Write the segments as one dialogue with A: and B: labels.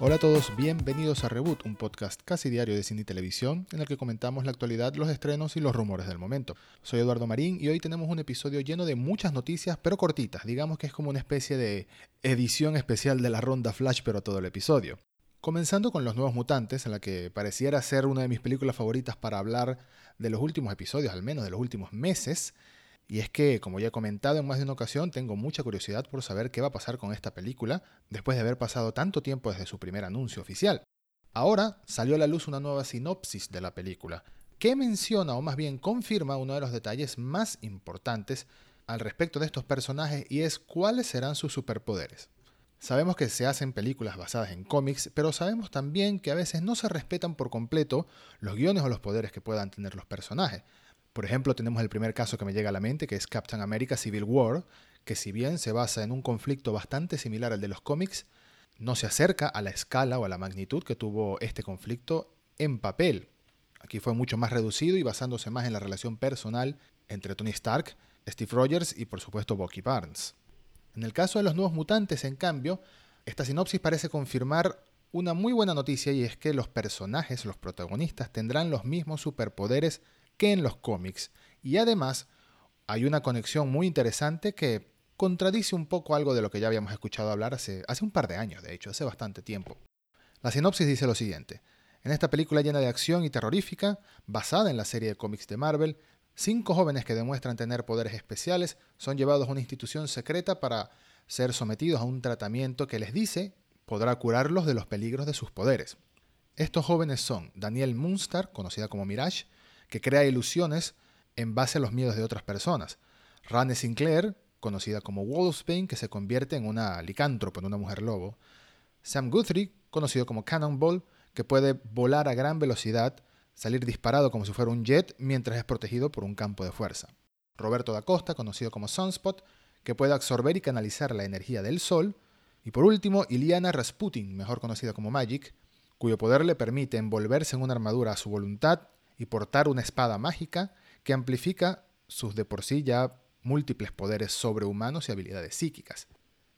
A: Hola a todos, bienvenidos a Reboot, un podcast casi diario de cine y televisión en el que comentamos la actualidad, los estrenos y los rumores del momento. Soy Eduardo Marín y hoy tenemos un episodio lleno de muchas noticias, pero cortitas. Digamos que es como una especie de edición especial de la ronda Flash, pero todo el episodio. Comenzando con Los Nuevos Mutantes, en la que pareciera ser una de mis películas favoritas para hablar de los últimos episodios, al menos de los últimos meses. Y es que, como ya he comentado en más de una ocasión, tengo mucha curiosidad por saber qué va a pasar con esta película después de haber pasado tanto tiempo desde su primer anuncio oficial. Ahora salió a la luz una nueva sinopsis de la película, que menciona o más bien confirma uno de los detalles más importantes al respecto de estos personajes y es cuáles serán sus superpoderes. Sabemos que se hacen películas basadas en cómics, pero sabemos también que a veces no se respetan por completo los guiones o los poderes que puedan tener los personajes. Por ejemplo, tenemos el primer caso que me llega a la mente, que es Captain America Civil War, que si bien se basa en un conflicto bastante similar al de los cómics, no se acerca a la escala o a la magnitud que tuvo este conflicto en papel. Aquí fue mucho más reducido y basándose más en la relación personal entre Tony Stark, Steve Rogers y por supuesto Bucky Barnes. En el caso de los nuevos mutantes, en cambio, esta sinopsis parece confirmar una muy buena noticia y es que los personajes, los protagonistas, tendrán los mismos superpoderes que en los cómics. Y además hay una conexión muy interesante que contradice un poco algo de lo que ya habíamos escuchado hablar hace, hace un par de años, de hecho, hace bastante tiempo. La sinopsis dice lo siguiente. En esta película llena de acción y terrorífica, basada en la serie de cómics de Marvel, cinco jóvenes que demuestran tener poderes especiales son llevados a una institución secreta para ser sometidos a un tratamiento que les dice podrá curarlos de los peligros de sus poderes. Estos jóvenes son Daniel Munster, conocida como Mirage, que crea ilusiones en base a los miedos de otras personas. Rane Sinclair, conocida como Wolfsbane, que se convierte en una licántropo, en una mujer lobo. Sam Guthrie, conocido como Cannonball, que puede volar a gran velocidad, salir disparado como si fuera un jet mientras es protegido por un campo de fuerza. Roberto da Costa, conocido como Sunspot, que puede absorber y canalizar la energía del sol. Y por último, Iliana Rasputin, mejor conocida como Magic, cuyo poder le permite envolverse en una armadura a su voluntad y portar una espada mágica que amplifica sus de por sí ya múltiples poderes sobrehumanos y habilidades psíquicas.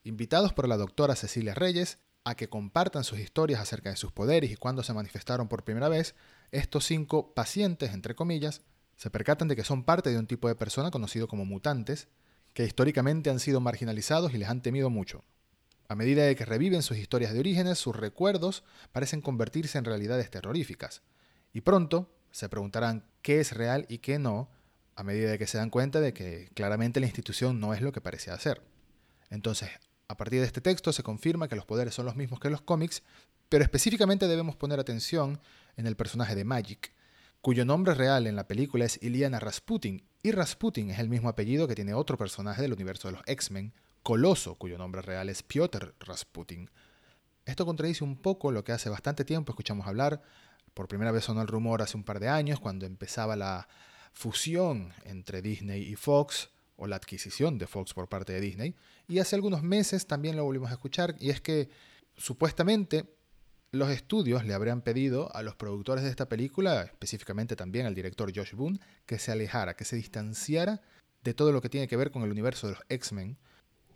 A: Invitados por la doctora Cecilia Reyes a que compartan sus historias acerca de sus poderes y cuándo se manifestaron por primera vez, estos cinco pacientes, entre comillas, se percatan de que son parte de un tipo de persona conocido como mutantes, que históricamente han sido marginalizados y les han temido mucho. A medida de que reviven sus historias de orígenes, sus recuerdos parecen convertirse en realidades terroríficas. Y pronto, se preguntarán qué es real y qué no, a medida de que se dan cuenta de que claramente la institución no es lo que parecía ser. Entonces, a partir de este texto se confirma que los poderes son los mismos que los cómics, pero específicamente debemos poner atención en el personaje de Magic, cuyo nombre real en la película es Iliana Rasputin, y Rasputin es el mismo apellido que tiene otro personaje del universo de los X-Men, Coloso, cuyo nombre real es Piotr Rasputin. Esto contradice un poco lo que hace bastante tiempo escuchamos hablar por primera vez sonó el rumor hace un par de años, cuando empezaba la fusión entre Disney y Fox, o la adquisición de Fox por parte de Disney, y hace algunos meses también lo volvimos a escuchar, y es que supuestamente los estudios le habrían pedido a los productores de esta película, específicamente también al director Josh Boone, que se alejara, que se distanciara de todo lo que tiene que ver con el universo de los X-Men,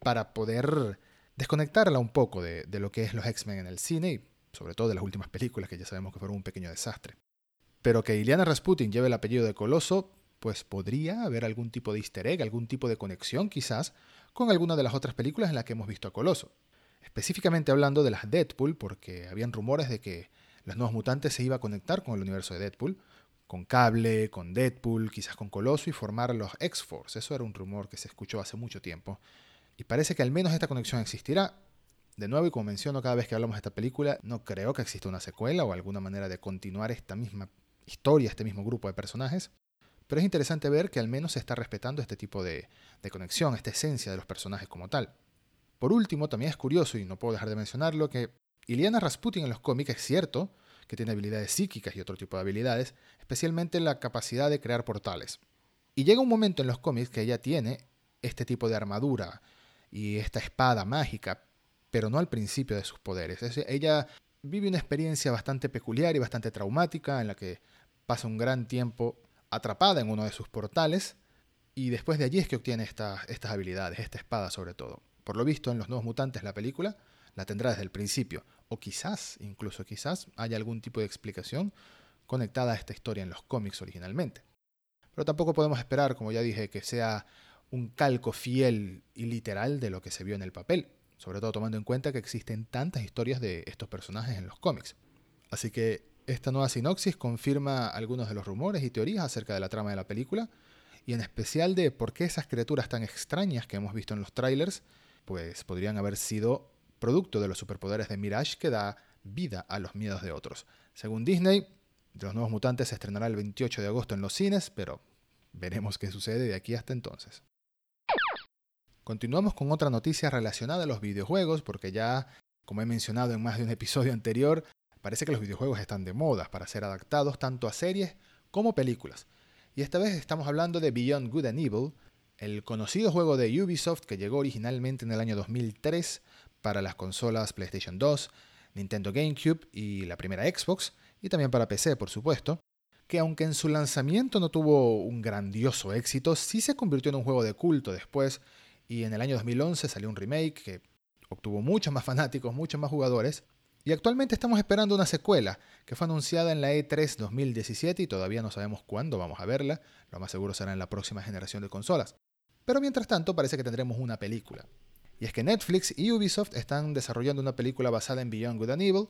A: para poder desconectarla un poco de, lo que es los X-Men en el cine sobre todo de las últimas películas que ya sabemos que fueron un pequeño desastre. Pero que Iliana Rasputin lleve el apellido de Coloso, pues podría haber algún tipo de easter egg, algún tipo de conexión quizás con alguna de las otras películas en las que hemos visto a Coloso. Específicamente hablando de las Deadpool, porque habían rumores de que los nuevos mutantes se iba a conectar con el universo de Deadpool, con Cable, con Deadpool, quizás con Coloso y formar los X-Force. Eso era un rumor que se escuchó hace mucho tiempo. Y parece que al menos esta conexión existirá, de nuevo, y como menciono cada vez que hablamos de esta película, no creo que exista una secuela o alguna manera de continuar esta misma historia, este mismo grupo de personajes. Pero es interesante ver que al menos se está respetando este tipo de, de conexión, esta esencia de los personajes como tal. Por último, también es curioso, y no puedo dejar de mencionarlo, que Iliana Rasputin en los cómics es cierto que tiene habilidades psíquicas y otro tipo de habilidades, especialmente la capacidad de crear portales. Y llega un momento en los cómics que ella tiene este tipo de armadura y esta espada mágica, pero no al principio de sus poderes. ella vive una experiencia bastante peculiar y bastante traumática en la que pasa un gran tiempo atrapada en uno de sus portales y después de allí es que obtiene estas habilidades, esta espada sobre todo. Por lo visto en Los Nuevos Mutantes, la película, la tendrá desde el principio. o quizás, incluso quizás, haya algún tipo de explicación conectada a esta historia en los cómics originalmente. Pero tampoco podemos esperar, como ya dije, que sea un calco fiel y literal de lo que se vio en el papel, sobre todo tomando en cuenta que existen tantas historias de estos personajes en los cómics. Así que esta nueva sinopsis confirma algunos de los rumores y teorías acerca de la trama de la película, y en especial de por qué esas criaturas tan extrañas que hemos visto en los trailers, pues podrían haber sido producto de los superpoderes de Mirage que da vida a los miedos de otros. Según Disney, los nuevos mutantes se estrenará el 28 de agosto en los cines, pero veremos qué sucede de aquí hasta entonces. Continuamos con otra noticia relacionada a los videojuegos, porque ya, como he mencionado en más de un episodio anterior, parece que los videojuegos están de moda para ser adaptados tanto a series como películas. Y esta vez estamos hablando de Beyond Good and Evil, el conocido juego de Ubisoft que llegó originalmente en el año 2003 para las consolas PlayStation 2, Nintendo GameCube y la primera Xbox, y también para PC, por supuesto, que aunque en su lanzamiento no tuvo un grandioso éxito, sí se convirtió en un juego de culto después, y en el año 2011 salió un remake que obtuvo muchos más fanáticos, muchos más jugadores, y actualmente estamos esperando una secuela que fue anunciada en la E3 2017 y todavía no sabemos cuándo vamos a verla, lo más seguro será en la próxima generación de consolas. Pero mientras tanto parece que tendremos una película. Y es que Netflix y Ubisoft están desarrollando una película basada en Beyond Good and Evil,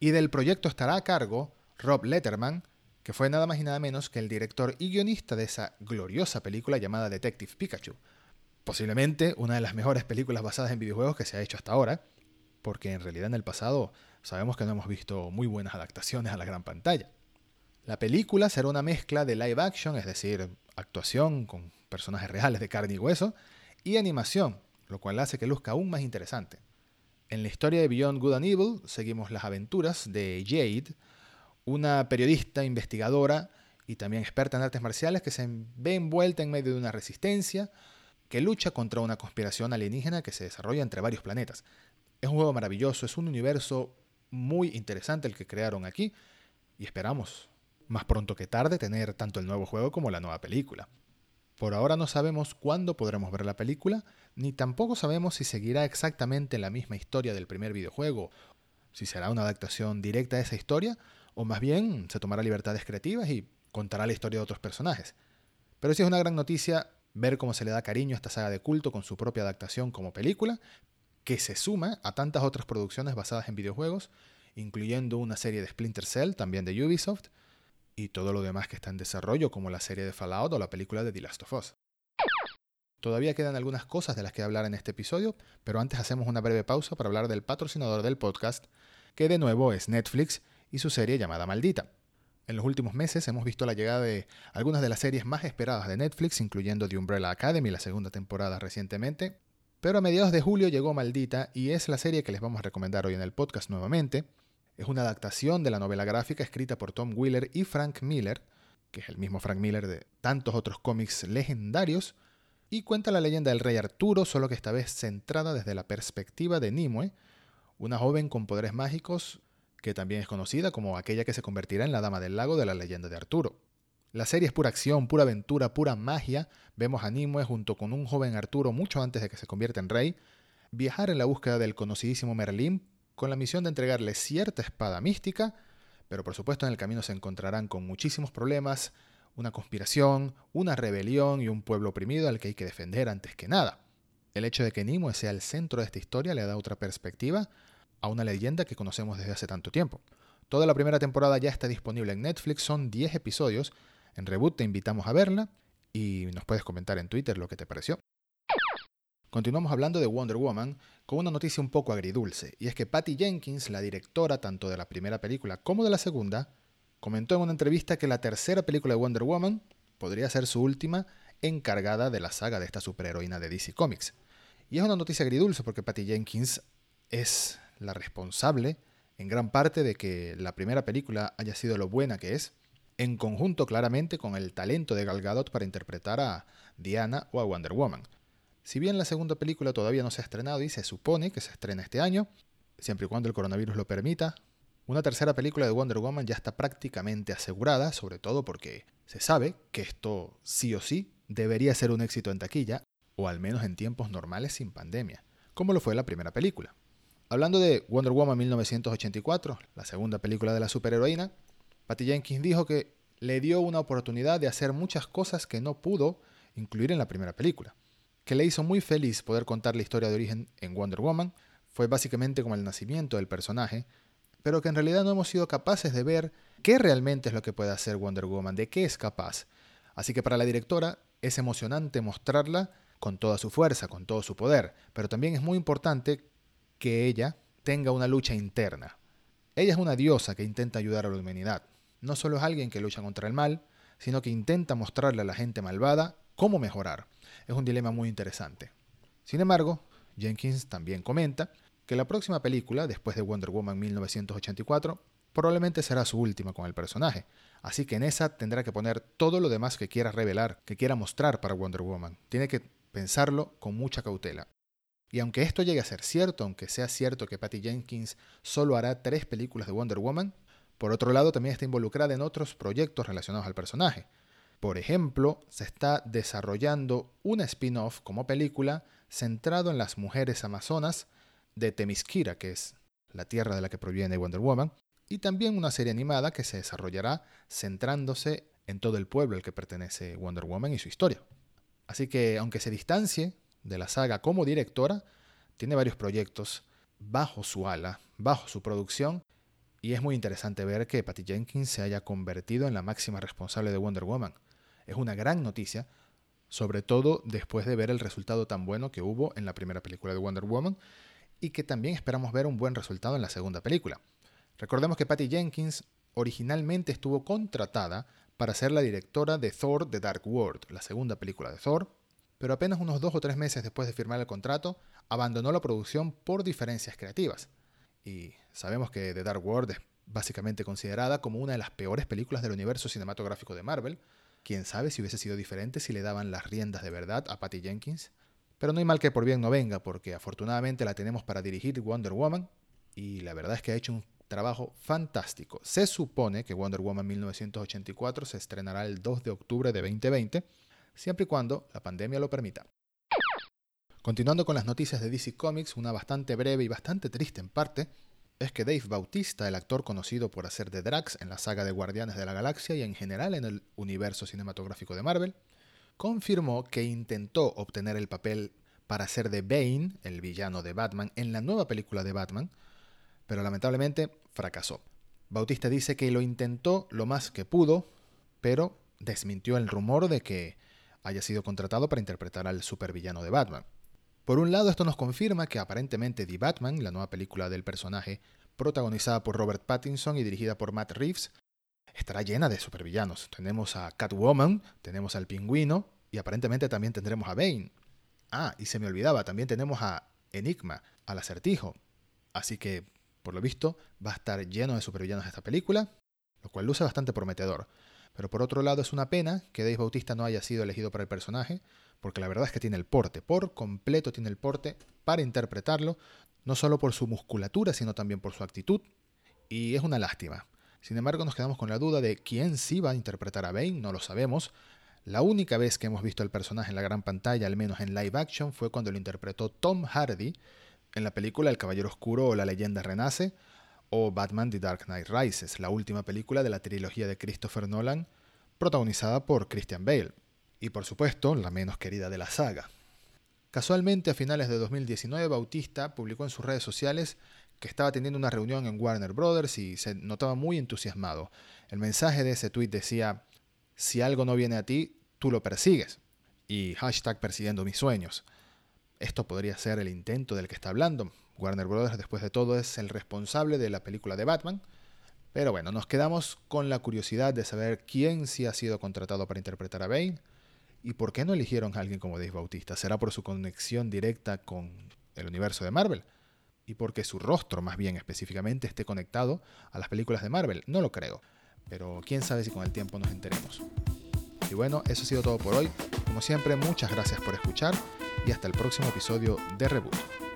A: y del proyecto estará a cargo Rob Letterman, que fue nada más y nada menos que el director y guionista de esa gloriosa película llamada Detective Pikachu. Posiblemente una de las mejores películas basadas en videojuegos que se ha hecho hasta ahora, porque en realidad en el pasado sabemos que no hemos visto muy buenas adaptaciones a la gran pantalla. La película será una mezcla de live action, es decir, actuación con personajes reales de carne y hueso, y animación, lo cual hace que luzca aún más interesante. En la historia de Beyond Good and Evil seguimos las aventuras de Jade, una periodista investigadora y también experta en artes marciales que se ve envuelta en medio de una resistencia que lucha contra una conspiración alienígena que se desarrolla entre varios planetas. Es un juego maravilloso, es un universo muy interesante el que crearon aquí y esperamos, más pronto que tarde, tener tanto el nuevo juego como la nueva película. Por ahora no sabemos cuándo podremos ver la película, ni tampoco sabemos si seguirá exactamente la misma historia del primer videojuego, si será una adaptación directa a esa historia, o más bien se tomará libertades creativas y contará la historia de otros personajes. Pero sí es una gran noticia ver cómo se le da cariño a esta saga de culto con su propia adaptación como película, que se suma a tantas otras producciones basadas en videojuegos, incluyendo una serie de Splinter Cell, también de Ubisoft, y todo lo demás que está en desarrollo, como la serie de Fallout o la película de The Last of Us. Todavía quedan algunas cosas de las que hablar en este episodio, pero antes hacemos una breve pausa para hablar del patrocinador del podcast, que de nuevo es Netflix y su serie llamada Maldita. En los últimos meses hemos visto la llegada de algunas de las series más esperadas de Netflix, incluyendo The Umbrella Academy, la segunda temporada recientemente, pero a mediados de julio llegó Maldita y es la serie que les vamos a recomendar hoy en el podcast nuevamente, es una adaptación de la novela gráfica escrita por Tom Wheeler y Frank Miller, que es el mismo Frank Miller de tantos otros cómics legendarios, y cuenta la leyenda del rey Arturo, solo que esta vez centrada desde la perspectiva de Nimue, una joven con poderes mágicos que también es conocida como aquella que se convertirá en la Dama del Lago de la leyenda de Arturo. La serie es pura acción, pura aventura, pura magia. Vemos a Nimue junto con un joven Arturo mucho antes de que se convierta en rey, viajar en la búsqueda del conocidísimo Merlín con la misión de entregarle cierta espada mística, pero por supuesto en el camino se encontrarán con muchísimos problemas, una conspiración, una rebelión y un pueblo oprimido al que hay que defender antes que nada. El hecho de que Nimue sea el centro de esta historia le da otra perspectiva a una leyenda que conocemos desde hace tanto tiempo. Toda la primera temporada ya está disponible en Netflix, son 10 episodios. En Reboot te invitamos a verla y nos puedes comentar en Twitter lo que te pareció. Continuamos hablando de Wonder Woman con una noticia un poco agridulce, y es que Patty Jenkins, la directora tanto de la primera película como de la segunda, comentó en una entrevista que la tercera película de Wonder Woman podría ser su última encargada de la saga de esta superheroína de DC Comics. Y es una noticia agridulce porque Patty Jenkins es la responsable en gran parte de que la primera película haya sido lo buena que es, en conjunto claramente con el talento de Gal Gadot para interpretar a Diana o a Wonder Woman. Si bien la segunda película todavía no se ha estrenado y se supone que se estrena este año, siempre y cuando el coronavirus lo permita, una tercera película de Wonder Woman ya está prácticamente asegurada, sobre todo porque se sabe que esto sí o sí debería ser un éxito en taquilla, o al menos en tiempos normales sin pandemia, como lo fue la primera película. Hablando de Wonder Woman 1984, la segunda película de la superheroína, Patty Jenkins dijo que le dio una oportunidad de hacer muchas cosas que no pudo incluir en la primera película, que le hizo muy feliz poder contar la historia de origen en Wonder Woman, fue básicamente como el nacimiento del personaje, pero que en realidad no hemos sido capaces de ver qué realmente es lo que puede hacer Wonder Woman, de qué es capaz. Así que para la directora es emocionante mostrarla con toda su fuerza, con todo su poder, pero también es muy importante que ella tenga una lucha interna. Ella es una diosa que intenta ayudar a la humanidad. No solo es alguien que lucha contra el mal, sino que intenta mostrarle a la gente malvada cómo mejorar. Es un dilema muy interesante. Sin embargo, Jenkins también comenta que la próxima película, después de Wonder Woman 1984, probablemente será su última con el personaje, así que en esa tendrá que poner todo lo demás que quiera revelar, que quiera mostrar para Wonder Woman. Tiene que pensarlo con mucha cautela. Y aunque esto llegue a ser cierto, aunque sea cierto que Patty Jenkins solo hará tres películas de Wonder Woman, por otro lado también está involucrada en otros proyectos relacionados al personaje. Por ejemplo, se está desarrollando un spin-off como película centrado en las mujeres amazonas de Temisquira, que es la tierra de la que proviene Wonder Woman, y también una serie animada que se desarrollará centrándose en todo el pueblo al que pertenece Wonder Woman y su historia. Así que, aunque se distancie de la saga como directora, tiene varios proyectos bajo su ala, bajo su producción, y es muy interesante ver que Patty Jenkins se haya convertido en la máxima responsable de Wonder Woman. Es una gran noticia, sobre todo después de ver el resultado tan bueno que hubo en la primera película de Wonder Woman y que también esperamos ver un buen resultado en la segunda película. Recordemos que Patty Jenkins originalmente estuvo contratada para ser la directora de Thor The Dark World, la segunda película de Thor, pero apenas unos dos o tres meses después de firmar el contrato, abandonó la producción por diferencias creativas. Y sabemos que The Dark World es básicamente considerada como una de las peores películas del universo cinematográfico de Marvel. Quién sabe si hubiese sido diferente si le daban las riendas de verdad a Patty Jenkins. Pero no hay mal que por bien no venga, porque afortunadamente la tenemos para dirigir Wonder Woman, y la verdad es que ha hecho un trabajo fantástico. Se supone que Wonder Woman 1984 se estrenará el 2 de octubre de 2020, siempre y cuando la pandemia lo permita. Continuando con las noticias de DC Comics, una bastante breve y bastante triste en parte, es que Dave Bautista, el actor conocido por hacer de Drax en la saga de Guardianes de la Galaxia y en general en el universo cinematográfico de Marvel, confirmó que intentó obtener el papel para ser de Bane, el villano de Batman, en la nueva película de Batman, pero lamentablemente fracasó. Bautista dice que lo intentó lo más que pudo, pero desmintió el rumor de que haya sido contratado para interpretar al supervillano de Batman. Por un lado, esto nos confirma que aparentemente The Batman, la nueva película del personaje, protagonizada por Robert Pattinson y dirigida por Matt Reeves, estará llena de supervillanos. Tenemos a Catwoman, tenemos al pingüino y aparentemente también tendremos a Bane. Ah, y se me olvidaba, también tenemos a Enigma, al acertijo. Así que, por lo visto, va a estar lleno de supervillanos esta película, lo cual luce bastante prometedor. Pero por otro lado es una pena que Dave Bautista no haya sido elegido para el personaje, porque la verdad es que tiene el porte, por completo tiene el porte para interpretarlo, no solo por su musculatura, sino también por su actitud, y es una lástima. Sin embargo, nos quedamos con la duda de quién sí va a interpretar a Bane, no lo sabemos. La única vez que hemos visto al personaje en la gran pantalla, al menos en live action, fue cuando lo interpretó Tom Hardy en la película El Caballero Oscuro o La Leyenda Renace, o Batman The Dark Knight Rises, la última película de la trilogía de Christopher Nolan, protagonizada por Christian Bale, y por supuesto la menos querida de la saga. Casualmente, a finales de 2019, Bautista publicó en sus redes sociales que estaba teniendo una reunión en Warner Brothers y se notaba muy entusiasmado. El mensaje de ese tweet decía, si algo no viene a ti, tú lo persigues. Y hashtag persiguiendo mis sueños. Esto podría ser el intento del que está hablando. Warner Brothers, después de todo, es el responsable de la película de Batman. Pero bueno, nos quedamos con la curiosidad de saber quién sí ha sido contratado para interpretar a Bane y por qué no eligieron a alguien como Dave Bautista. ¿Será por su conexión directa con el universo de Marvel? y porque su rostro más bien específicamente esté conectado a las películas de Marvel. No lo creo, pero quién sabe si con el tiempo nos enteremos. Y bueno, eso ha sido todo por hoy. Como siempre, muchas gracias por escuchar y hasta el próximo episodio de Reboot.